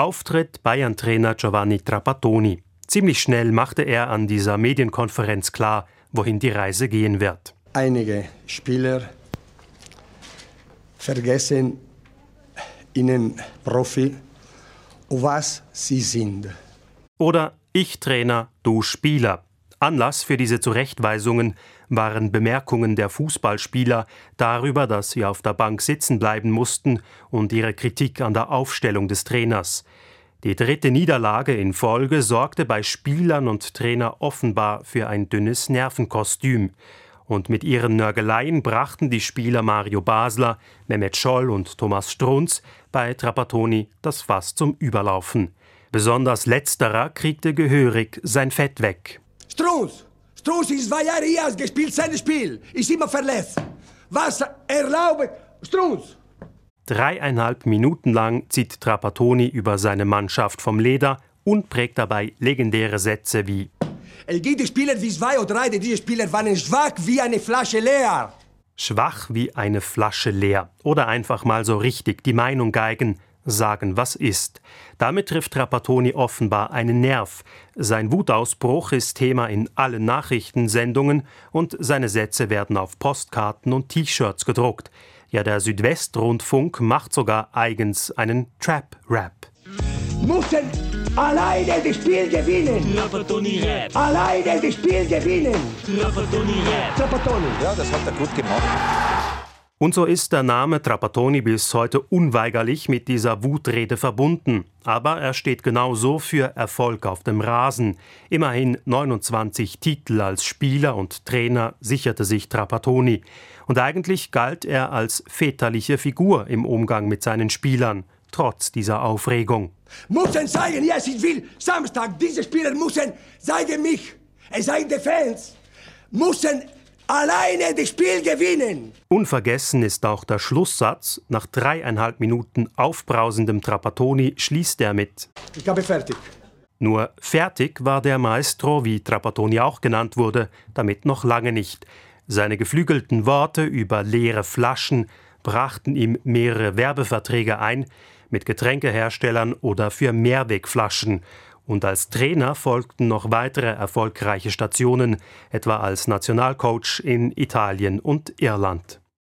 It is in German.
Auftritt Bayern-Trainer Giovanni Trapattoni. Ziemlich schnell machte er an dieser Medienkonferenz klar, wohin die Reise gehen wird. Einige Spieler vergessen ihnen Profi, was sie sind. Oder ich Trainer, du Spieler. Anlass für diese Zurechtweisungen waren Bemerkungen der Fußballspieler darüber, dass sie auf der Bank sitzen bleiben mussten und ihre Kritik an der Aufstellung des Trainers. Die dritte Niederlage in Folge sorgte bei Spielern und Trainer offenbar für ein dünnes Nervenkostüm. Und mit ihren Nörgeleien brachten die Spieler Mario Basler, Mehmet Scholl und Thomas Strunz bei Trapattoni das Fass zum Überlaufen. Besonders letzterer kriegte gehörig sein Fett weg. Strunz! Strunz ist zwei Jahre hier, gespielt sein Spiel, ist immer verletzt. Was erlaubt Strunz? Dreieinhalb Minuten lang zieht Trapattoni über seine Mannschaft vom Leder und prägt dabei legendäre Sätze wie es gibt Spieler wie zwei oder drei, diese Spieler waren schwach wie eine Flasche leer. Schwach wie eine Flasche leer. Oder einfach mal so richtig die Meinung geigen, sagen, was ist. Damit trifft Trapattoni offenbar einen Nerv. Sein Wutausbruch ist Thema in allen Nachrichtensendungen und seine Sätze werden auf Postkarten und T-Shirts gedruckt. Ja, der Südwestrundfunk macht sogar eigens einen Trap-Rap. Mussen Alleine das Spiel gewinnen. Trapattoni Rap. Alleine das Spiel gewinnen. Trapattoni Rap. Trapattoni. Ja, das hat er gut gemacht. Und so ist der Name Trapattoni bis heute unweigerlich mit dieser Wutrede verbunden. Aber er steht genauso für Erfolg auf dem Rasen. Immerhin 29 Titel als Spieler und Trainer sicherte sich Trapattoni. Und eigentlich galt er als väterliche Figur im Umgang mit seinen Spielern trotz dieser Aufregung. Müssen zeigen, yes, ich will Samstag, diese Spieler müssen zeigen mich, es seien die Fans, müssen alleine das Spiel gewinnen. Unvergessen ist auch der Schlusssatz. Nach dreieinhalb Minuten aufbrausendem Trapattoni schließt er mit. Ich habe fertig. Nur fertig war der Maestro, wie Trapattoni auch genannt wurde, damit noch lange nicht. Seine geflügelten Worte über leere Flaschen brachten ihm mehrere Werbeverträge ein, mit Getränkeherstellern oder für Mehrwegflaschen. Und als Trainer folgten noch weitere erfolgreiche Stationen, etwa als Nationalcoach in Italien und Irland.